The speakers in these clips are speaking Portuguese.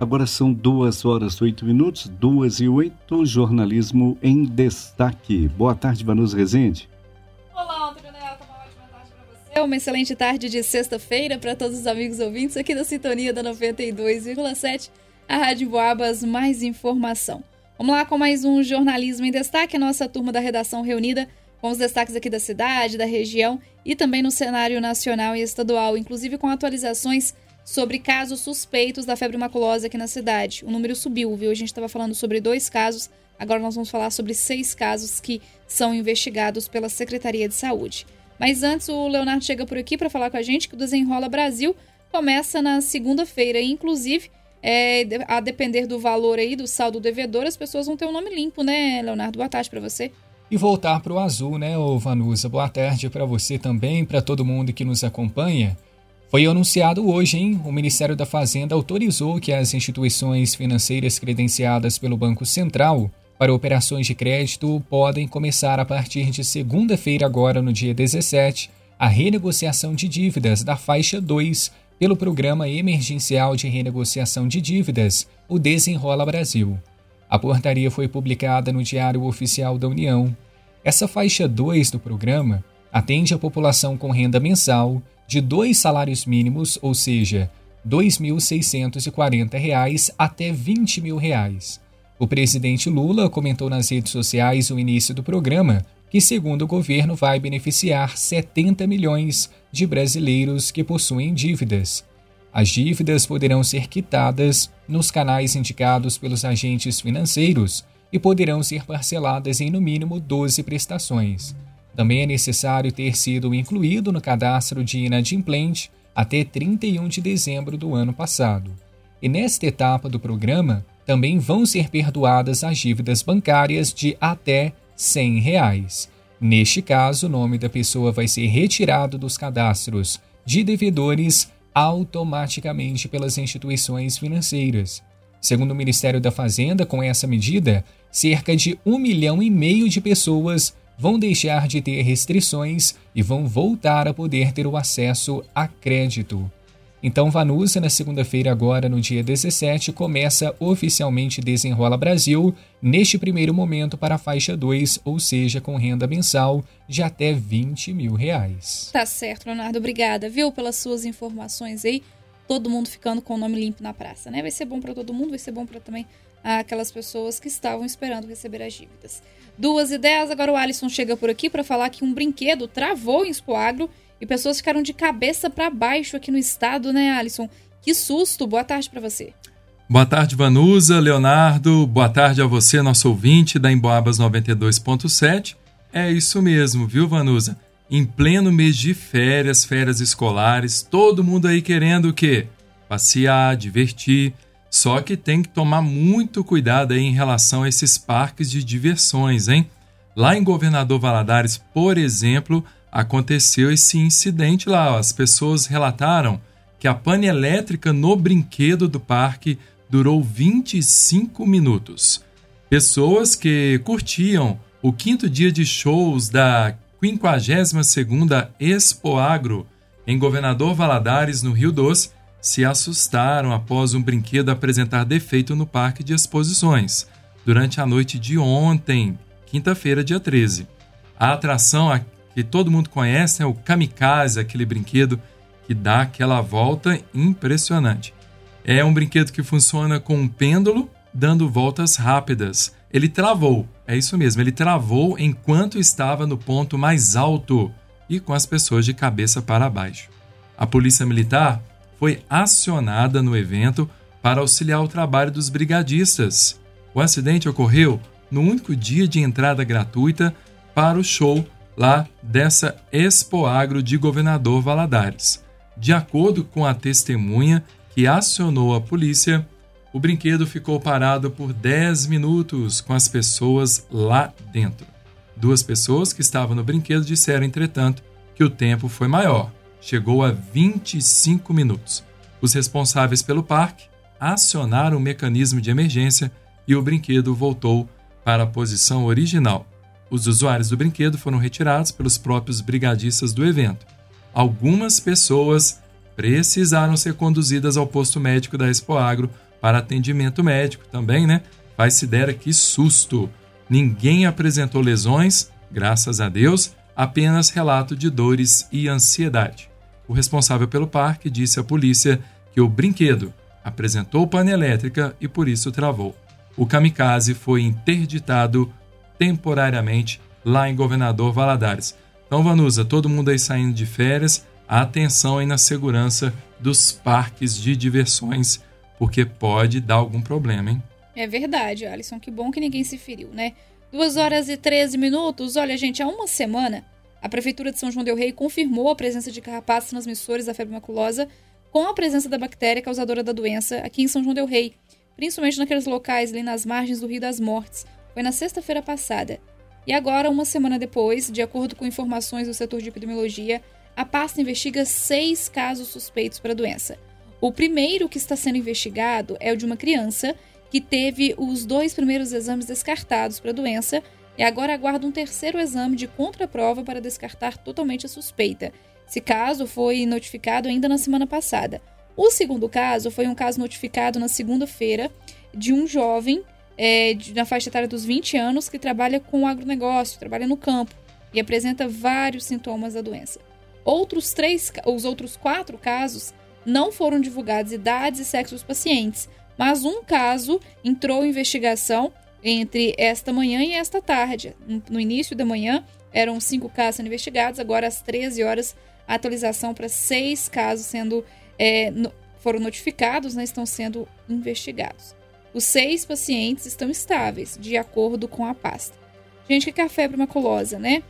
Agora são duas horas oito minutos, duas e oito, jornalismo em destaque. Boa tarde, Vanusa Rezende. Olá, Neto, uma ótima tarde para você. Uma excelente tarde de sexta-feira para todos os amigos ouvintes aqui da Sintonia da 92,7, a Rádio Boabas, mais informação. Vamos lá com mais um jornalismo em destaque, a nossa turma da redação reunida com os destaques aqui da cidade, da região e também no cenário nacional e estadual, inclusive com atualizações sobre casos suspeitos da febre maculosa aqui na cidade. O número subiu, viu? A gente estava falando sobre dois casos, agora nós vamos falar sobre seis casos que são investigados pela Secretaria de Saúde. Mas antes, o Leonardo chega por aqui para falar com a gente que o Desenrola Brasil começa na segunda-feira. Inclusive, é, a depender do valor aí, do saldo devedor, as pessoas vão ter um nome limpo, né, Leonardo? Boa tarde para você. E voltar para o azul, né, ô Vanusa? Boa tarde para você também, para todo mundo que nos acompanha. Foi anunciado hoje, hein? O Ministério da Fazenda autorizou que as instituições financeiras credenciadas pelo Banco Central para operações de crédito podem começar a partir de segunda-feira, agora no dia 17, a renegociação de dívidas da faixa 2 pelo Programa Emergencial de Renegociação de Dívidas, o Desenrola Brasil. A portaria foi publicada no Diário Oficial da União. Essa faixa 2 do programa atende a população com renda mensal de dois salários mínimos, ou seja, R$ 2.640 até 20 mil reais. O presidente Lula comentou nas redes sociais o início do programa, que, segundo o governo, vai beneficiar 70 milhões de brasileiros que possuem dívidas. As dívidas poderão ser quitadas nos canais indicados pelos agentes financeiros e poderão ser parceladas em no mínimo 12 prestações. Também é necessário ter sido incluído no cadastro de inadimplente até 31 de dezembro do ano passado. E nesta etapa do programa, também vão ser perdoadas as dívidas bancárias de até 100 reais. Neste caso, o nome da pessoa vai ser retirado dos cadastros de devedores automaticamente pelas instituições financeiras. Segundo o Ministério da Fazenda, com essa medida, cerca de um milhão e meio de pessoas vão deixar de ter restrições e vão voltar a poder ter o acesso a crédito. Então, Vanusa, na segunda-feira, agora no dia 17, começa oficialmente Desenrola Brasil, neste primeiro momento para a faixa 2, ou seja, com renda mensal de até 20 mil reais. Tá certo, Leonardo. Obrigada, viu, pelas suas informações aí. Todo mundo ficando com o nome limpo na praça, né? Vai ser bom para todo mundo, vai ser bom para também aquelas pessoas que estavam esperando receber as dívidas. Duas ideias, agora o Alisson chega por aqui para falar que um brinquedo travou em Expoagro e pessoas ficaram de cabeça para baixo aqui no estado, né, Alisson? Que susto! Boa tarde para você. Boa tarde, Vanusa, Leonardo. Boa tarde a você, nosso ouvinte da Emboabas 92.7. É isso mesmo, viu, Vanusa? Em pleno mês de férias, férias escolares, todo mundo aí querendo o quê? Passear, divertir, só que tem que tomar muito cuidado aí em relação a esses parques de diversões, hein? Lá em Governador Valadares, por exemplo, aconteceu esse incidente lá. As pessoas relataram que a pane elétrica no brinquedo do parque durou 25 minutos. Pessoas que curtiam o quinto dia de shows da 52ª Expo Agro em Governador Valadares, no Rio Doce, se assustaram após um brinquedo apresentar defeito no parque de exposições, durante a noite de ontem, quinta-feira, dia 13. A atração que todo mundo conhece é o Kamikaze, aquele brinquedo que dá aquela volta impressionante. É um brinquedo que funciona com um pêndulo dando voltas rápidas. Ele travou, é isso mesmo, ele travou enquanto estava no ponto mais alto e com as pessoas de cabeça para baixo. A Polícia Militar foi acionada no evento para auxiliar o trabalho dos brigadistas. O acidente ocorreu no único dia de entrada gratuita para o show lá dessa Expo Agro de Governador Valadares. De acordo com a testemunha que acionou a polícia, o brinquedo ficou parado por 10 minutos com as pessoas lá dentro. Duas pessoas que estavam no brinquedo disseram, entretanto, que o tempo foi maior chegou a 25 minutos. Os responsáveis pelo parque acionaram o mecanismo de emergência e o brinquedo voltou para a posição original. Os usuários do brinquedo foram retirados pelos próprios brigadistas do evento. Algumas pessoas precisaram ser conduzidas ao posto médico da Expo Agro para atendimento médico também, né? Faz-se dera que susto. Ninguém apresentou lesões, graças a Deus, apenas relato de dores e ansiedade. O responsável pelo parque disse à polícia que o brinquedo apresentou pane elétrica e por isso travou. O kamikaze foi interditado temporariamente lá em Governador Valadares. Então, Vanusa, todo mundo aí saindo de férias, atenção aí na segurança dos parques de diversões, porque pode dar algum problema, hein? É verdade, Alisson. Que bom que ninguém se feriu, né? 2 horas e 13 minutos. Olha, gente, há uma semana, a Prefeitura de São João Del Rei confirmou a presença de carrapatos transmissores da febre maculosa com a presença da bactéria causadora da doença aqui em São João Del Rei, principalmente naqueles locais ali nas margens do Rio das Mortes. Foi na sexta-feira passada. E agora, uma semana depois, de acordo com informações do setor de epidemiologia, a pasta investiga seis casos suspeitos para a doença. O primeiro que está sendo investigado é o de uma criança que teve os dois primeiros exames descartados para a doença e agora aguarda um terceiro exame de contraprova para descartar totalmente a suspeita. Esse caso foi notificado ainda na semana passada. O segundo caso foi um caso notificado na segunda-feira de um jovem é, de, na faixa etária dos 20 anos que trabalha com agronegócio, trabalha no campo e apresenta vários sintomas da doença. Outros três, os outros quatro casos não foram divulgados idades e sexos dos pacientes, mas um caso entrou em investigação entre esta manhã e esta tarde. No início da manhã eram cinco casos sendo investigados, agora às 13 horas atualização para seis casos sendo é, no, foram notificados, né, estão sendo investigados. Os seis pacientes estão estáveis, de acordo com a pasta. Gente, o que é a febre maculosa, né?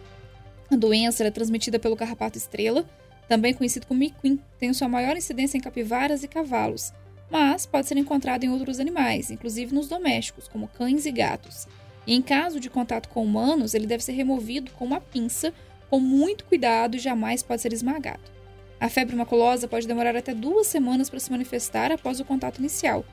A doença é transmitida pelo carrapato estrela, também conhecido como miquim. Tem sua maior incidência em capivaras e cavalos, mas pode ser encontrado em outros animais, inclusive nos domésticos, como cães e gatos. E em caso de contato com humanos, ele deve ser removido com uma pinça, com muito cuidado e jamais pode ser esmagado. A febre maculosa pode demorar até duas semanas para se manifestar após o contato inicial,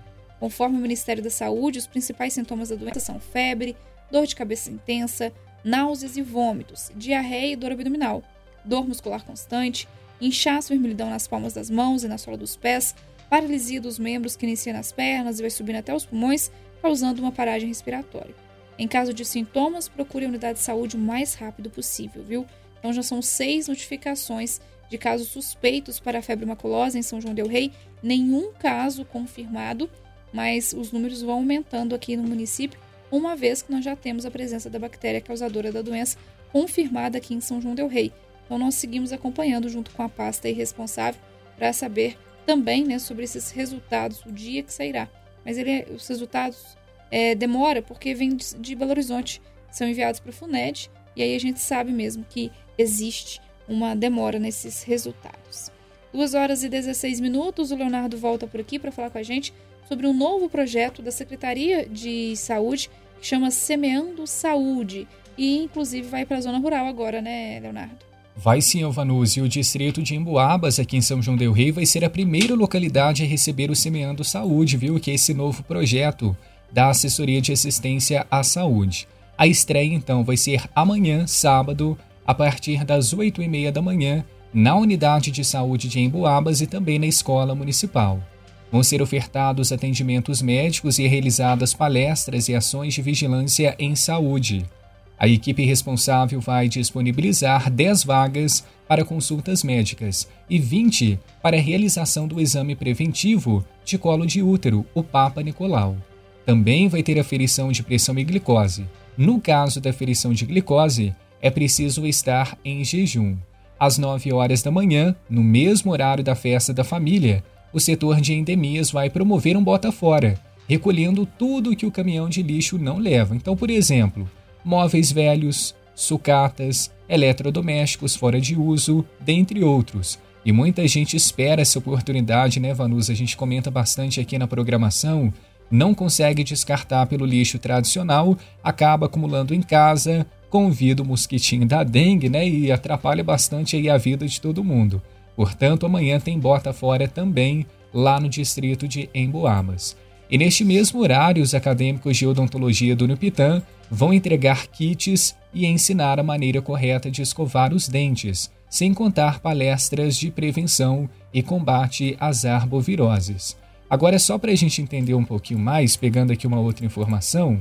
Conforme o Ministério da Saúde, os principais sintomas da doença são febre, dor de cabeça intensa, náuseas e vômitos, diarreia e dor abdominal, dor muscular constante, inchaço e vermelhidão nas palmas das mãos e na sola dos pés, paralisia dos membros que inicia nas pernas e vai subindo até os pulmões, causando uma paragem respiratória. Em caso de sintomas, procure a unidade de saúde o mais rápido possível, viu? Então já são seis notificações de casos suspeitos para a febre maculosa em São João del Rei, nenhum caso confirmado mas os números vão aumentando aqui no município, uma vez que nós já temos a presença da bactéria causadora da doença confirmada aqui em São João del Rei. Então nós seguimos acompanhando junto com a pasta responsável para saber também né, sobre esses resultados, o dia que sairá. Mas ele, os resultados é, demora porque vem de, de Belo Horizonte, são enviados para o FUNED e aí a gente sabe mesmo que existe uma demora nesses resultados. 2 horas e 16 minutos, o Leonardo volta por aqui para falar com a gente sobre um novo projeto da Secretaria de Saúde que chama Semeando Saúde e inclusive vai para a zona rural agora, né, Leonardo? Vai sim, Alvanuse. O distrito de Emboabas, aqui em São João del Rei, vai ser a primeira localidade a receber o Semeando Saúde, viu? Que é esse novo projeto da Assessoria de Assistência à Saúde. A estreia, então, vai ser amanhã, sábado, a partir das 8 e meia da manhã, na Unidade de Saúde de Emboabas e também na Escola Municipal. Vão ser ofertados atendimentos médicos e realizadas palestras e ações de vigilância em saúde. A equipe responsável vai disponibilizar 10 vagas para consultas médicas e 20 para a realização do exame preventivo de colo de útero, o Papa Nicolau. Também vai ter aferição de pressão e glicose. No caso da aferição de glicose, é preciso estar em jejum. Às 9 horas da manhã, no mesmo horário da festa da família, o setor de endemias vai promover um bota fora, recolhendo tudo que o caminhão de lixo não leva. Então, por exemplo, móveis velhos, sucatas, eletrodomésticos fora de uso, dentre outros. E muita gente espera essa oportunidade, né, Vanusa? A gente comenta bastante aqui na programação. Não consegue descartar pelo lixo tradicional, acaba acumulando em casa, convida o mosquitinho da dengue, né? E atrapalha bastante aí a vida de todo mundo. Portanto, amanhã tem bota fora também lá no distrito de Emboabas. E neste mesmo horário, os acadêmicos de odontologia do Nupitã vão entregar kits e ensinar a maneira correta de escovar os dentes, sem contar palestras de prevenção e combate às arboviroses. Agora, só para a gente entender um pouquinho mais, pegando aqui uma outra informação,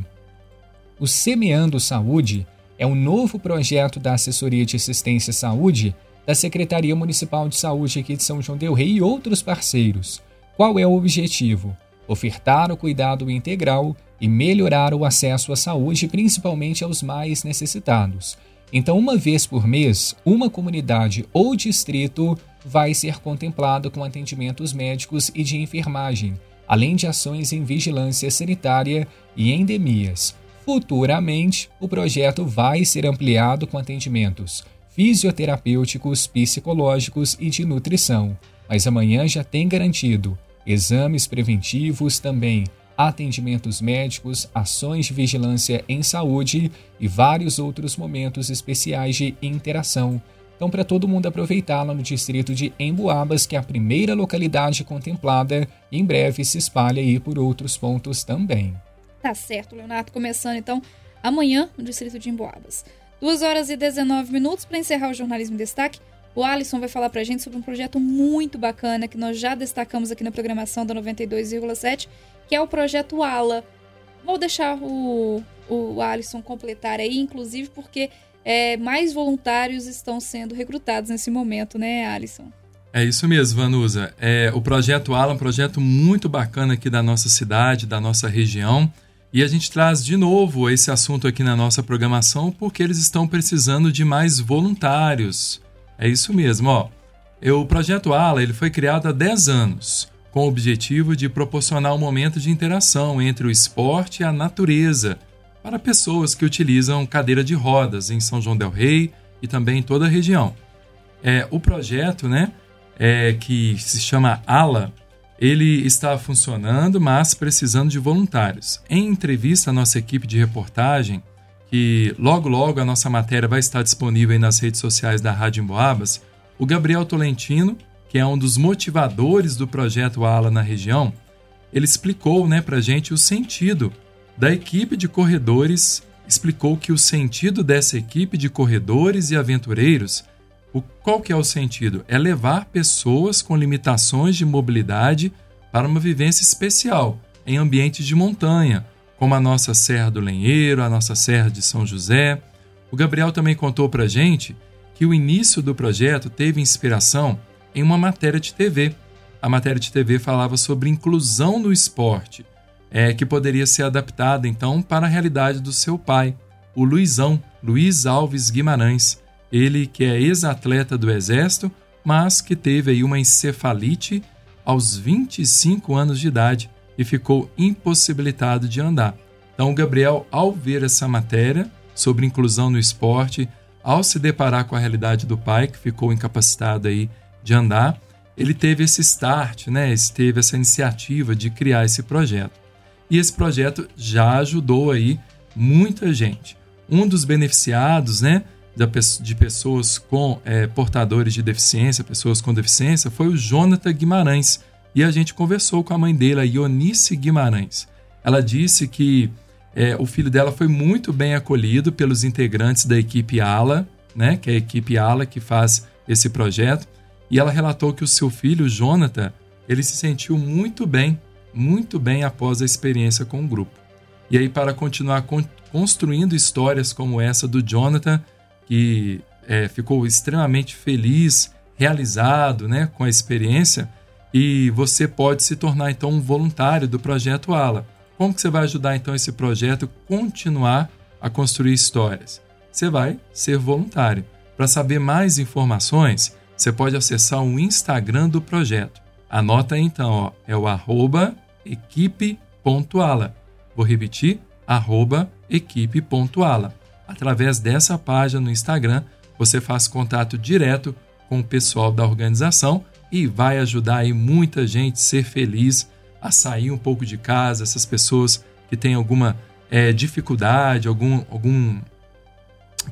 o Semeando Saúde é um novo projeto da Assessoria de Assistência à Saúde da Secretaria Municipal de Saúde aqui de São João del Rei e outros parceiros. Qual é o objetivo? Ofertar o cuidado integral e melhorar o acesso à saúde, principalmente aos mais necessitados. Então, uma vez por mês, uma comunidade ou distrito vai ser contemplado com atendimentos médicos e de enfermagem, além de ações em vigilância sanitária e endemias. Futuramente, o projeto vai ser ampliado com atendimentos fisioterapêuticos, psicológicos e de nutrição, mas amanhã já tem garantido exames preventivos também, atendimentos médicos, ações de vigilância em saúde e vários outros momentos especiais de interação. Então, para todo mundo aproveitar lá no distrito de Emboabas, que é a primeira localidade contemplada, em breve se espalha aí por outros pontos também. Tá certo, Leonardo. Começando então amanhã no distrito de Emboabas. 2 horas e 19 minutos para encerrar o Jornalismo em Destaque. O Alisson vai falar para a gente sobre um projeto muito bacana que nós já destacamos aqui na programação da 92,7, que é o projeto ALA. Vou deixar o, o Alisson completar aí, inclusive porque é, mais voluntários estão sendo recrutados nesse momento, né, Alisson? É isso mesmo, Vanusa. É, o projeto ALA é um projeto muito bacana aqui da nossa cidade, da nossa região. E a gente traz de novo esse assunto aqui na nossa programação porque eles estão precisando de mais voluntários. É isso mesmo, ó. O projeto ALA ele foi criado há 10 anos, com o objetivo de proporcionar um momento de interação entre o esporte e a natureza para pessoas que utilizam cadeira de rodas em São João del Rei e também em toda a região. É, o projeto, né, é, que se chama ALA, ele está funcionando, mas precisando de voluntários. Em entrevista à nossa equipe de reportagem, que logo logo a nossa matéria vai estar disponível nas redes sociais da Rádio Emboabas, o Gabriel Tolentino, que é um dos motivadores do projeto ALA na região, ele explicou né, para a gente o sentido da equipe de corredores, explicou que o sentido dessa equipe de corredores e aventureiros o, qual que é o sentido? É levar pessoas com limitações de mobilidade para uma vivência especial em ambientes de montanha, como a nossa Serra do Lenheiro, a nossa Serra de São José. O Gabriel também contou para gente que o início do projeto teve inspiração em uma matéria de TV. A matéria de TV falava sobre inclusão no esporte, é, que poderia ser adaptada então para a realidade do seu pai, o Luizão, Luiz Alves Guimarães. Ele que é ex-atleta do Exército, mas que teve aí uma encefalite aos 25 anos de idade e ficou impossibilitado de andar. Então, Gabriel, ao ver essa matéria sobre inclusão no esporte, ao se deparar com a realidade do pai, que ficou incapacitado aí de andar, ele teve esse start, né? teve essa iniciativa de criar esse projeto. E esse projeto já ajudou aí muita gente. Um dos beneficiados, né, de pessoas com é, portadores de deficiência, pessoas com deficiência, foi o Jonathan Guimarães. E a gente conversou com a mãe dele, a Ionice Guimarães. Ela disse que é, o filho dela foi muito bem acolhido pelos integrantes da equipe ALA, né, que é a equipe ALA que faz esse projeto. E ela relatou que o seu filho, Jonathan, ele se sentiu muito bem, muito bem após a experiência com o grupo. E aí, para continuar con construindo histórias como essa do Jonathan, que é, ficou extremamente feliz, realizado né, com a experiência, e você pode se tornar então um voluntário do projeto ALA. Como que você vai ajudar então esse projeto continuar a construir histórias? Você vai ser voluntário. Para saber mais informações, você pode acessar o Instagram do projeto. Anota então, ó, é o arroba equipe.ala. Vou repetir, arroba equipe.ala. Através dessa página no Instagram, você faz contato direto com o pessoal da organização e vai ajudar aí muita gente a ser feliz, a sair um pouco de casa, essas pessoas que têm alguma é, dificuldade, algum, algum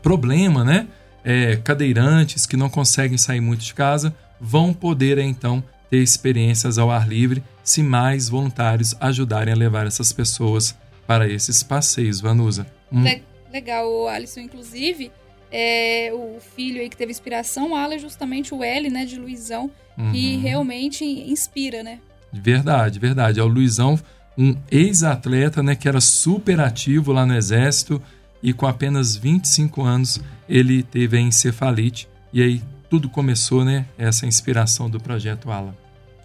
problema, né? É, cadeirantes que não conseguem sair muito de casa, vão poder então ter experiências ao ar livre se mais voluntários ajudarem a levar essas pessoas para esses passeios, Vanusa. Hum legal, Alisson, inclusive, é, o filho aí que teve inspiração, o Ala é justamente o L, né, de Luizão, uhum. que realmente inspira, né? Verdade, verdade. É o Luizão, um ex-atleta, né, que era super ativo lá no Exército e com apenas 25 anos ele teve a encefalite e aí tudo começou, né, essa inspiração do projeto Ala.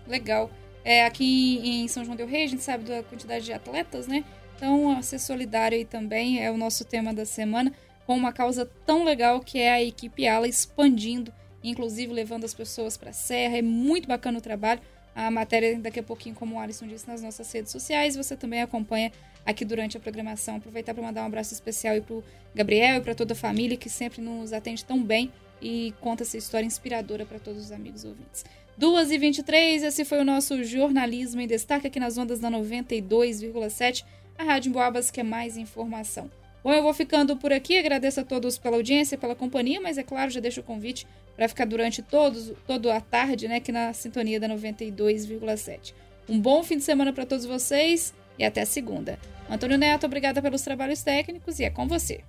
Legal. É, aqui em São João del Rei, a gente sabe da quantidade de atletas, né? Então, ser solidário aí também é o nosso tema da semana, com uma causa tão legal que é a equipe Ala expandindo, inclusive levando as pessoas para a Serra. É muito bacana o trabalho. A matéria daqui a pouquinho, como o Alisson disse, nas nossas redes sociais. Você também acompanha aqui durante a programação. Aproveitar para mandar um abraço especial para o Gabriel e para toda a família que sempre nos atende tão bem e conta essa história inspiradora para todos os amigos ouvintes. 2h23, esse foi o nosso Jornalismo em Destaque aqui nas ondas da 92,7, a Rádio Boabas, que é mais informação. Bom, eu vou ficando por aqui, agradeço a todos pela audiência, pela companhia, mas é claro, já deixo o convite para ficar durante todos, toda a tarde, né, aqui na sintonia da 92,7. Um bom fim de semana para todos vocês e até segunda. Antônio Neto, obrigada pelos trabalhos técnicos e é com você.